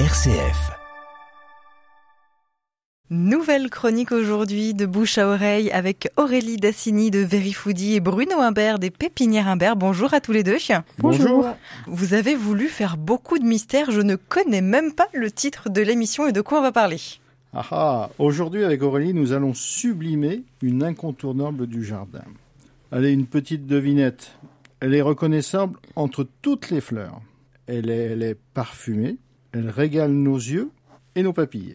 RCF. Nouvelle chronique aujourd'hui de bouche à oreille avec Aurélie Dassini de Verifoodie et Bruno Imbert des Pépinières Imbert. Bonjour à tous les deux. Bonjour. Vous avez voulu faire beaucoup de mystères. Je ne connais même pas le titre de l'émission et de quoi on va parler. Ah ah, aujourd'hui avec Aurélie, nous allons sublimer une incontournable du jardin. Allez, une petite devinette. Elle est reconnaissable entre toutes les fleurs. Elle est, elle est parfumée, elle régale nos yeux et nos papilles.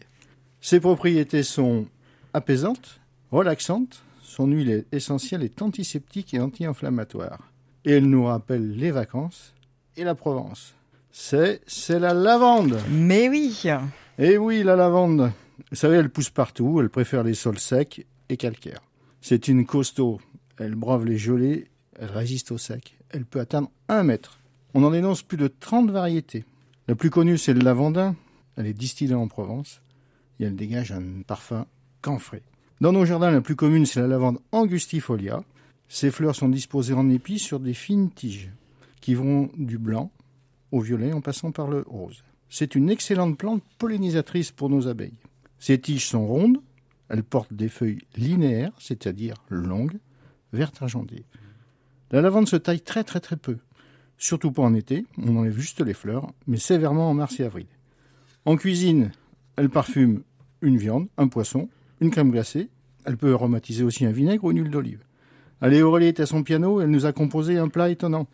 Ses propriétés sont apaisantes, relaxantes, son huile essentielle est antiseptique et anti-inflammatoire. Et elle nous rappelle les vacances et la Provence. C'est, c'est la lavande. Mais oui. Eh oui, la lavande. Vous savez, elle pousse partout, elle préfère les sols secs et calcaires. C'est une costaud. Elle brave les gelées, elle résiste au sec. Elle peut atteindre un mètre. On en énonce plus de 30 variétés. La plus connue, c'est le lavandin. Elle est distillée en Provence et elle dégage un parfum camphré. Dans nos jardins, la plus commune, c'est la lavande angustifolia. Ses fleurs sont disposées en épis sur des fines tiges qui vont du blanc au violet en passant par le rose. C'est une excellente plante pollinisatrice pour nos abeilles. Ses tiges sont rondes, elles portent des feuilles linéaires, c'est-à-dire longues, vertes argentées. La lavande se taille très très très peu, surtout pas en été, on enlève juste les fleurs, mais sévèrement en mars et avril. En cuisine, elle parfume une viande, un poisson, une crème glacée, elle peut aromatiser aussi un vinaigre ou une huile d'olive. Allez, Aurélie est à son piano, elle nous a composé un plat étonnant.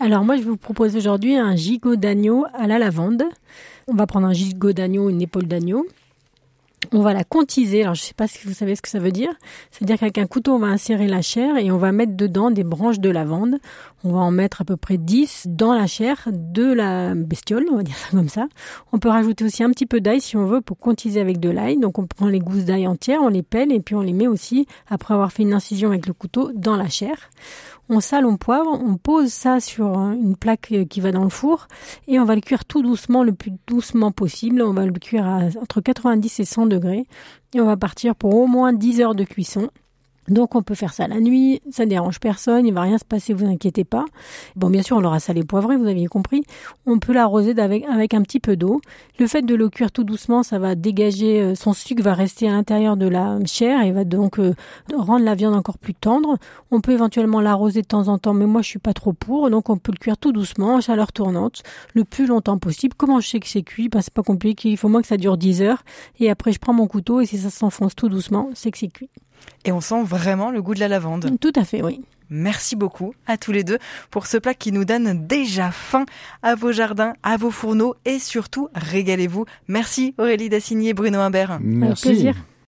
Alors moi, je vous propose aujourd'hui un gigot d'agneau à la lavande. On va prendre un gigot d'agneau, une épaule d'agneau. On va la contiser. Alors, je ne sais pas si vous savez ce que ça veut dire. C'est-à-dire qu'avec un couteau, on va insérer la chair et on va mettre dedans des branches de lavande. On va en mettre à peu près 10 dans la chair de la bestiole, on va dire ça comme ça. On peut rajouter aussi un petit peu d'ail si on veut pour contiser avec de l'ail. Donc, on prend les gousses d'ail entières, on les pèle et puis on les met aussi, après avoir fait une incision avec le couteau, dans la chair on sale, on poivre, on pose ça sur une plaque qui va dans le four et on va le cuire tout doucement, le plus doucement possible. On va le cuire à entre 90 et 100 degrés et on va partir pour au moins 10 heures de cuisson. Donc on peut faire ça la nuit, ça dérange personne, il va rien se passer, vous inquiétez pas. Bon bien sûr on l'aura salé poivré, vous aviez compris. On peut l'arroser avec, avec un petit peu d'eau. Le fait de le cuire tout doucement, ça va dégager, euh, son sucre va rester à l'intérieur de la chair et va donc euh, rendre la viande encore plus tendre. On peut éventuellement l'arroser de temps en temps, mais moi je suis pas trop pour, donc on peut le cuire tout doucement, en chaleur tournante, le plus longtemps possible. Comment je sais que c'est cuit? Ben, C'est pas compliqué, il faut moins que ça dure 10 heures. Et après je prends mon couteau et si ça s'enfonce tout doucement, c'est que c'est cuit. Et on sent vraiment le goût de la lavande. Tout à fait, oui. Merci beaucoup à tous les deux pour ce plat qui nous donne déjà faim à vos jardins, à vos fourneaux et surtout régalez-vous. Merci Aurélie Dassigny et Bruno Imbert. Merci. Avec plaisir.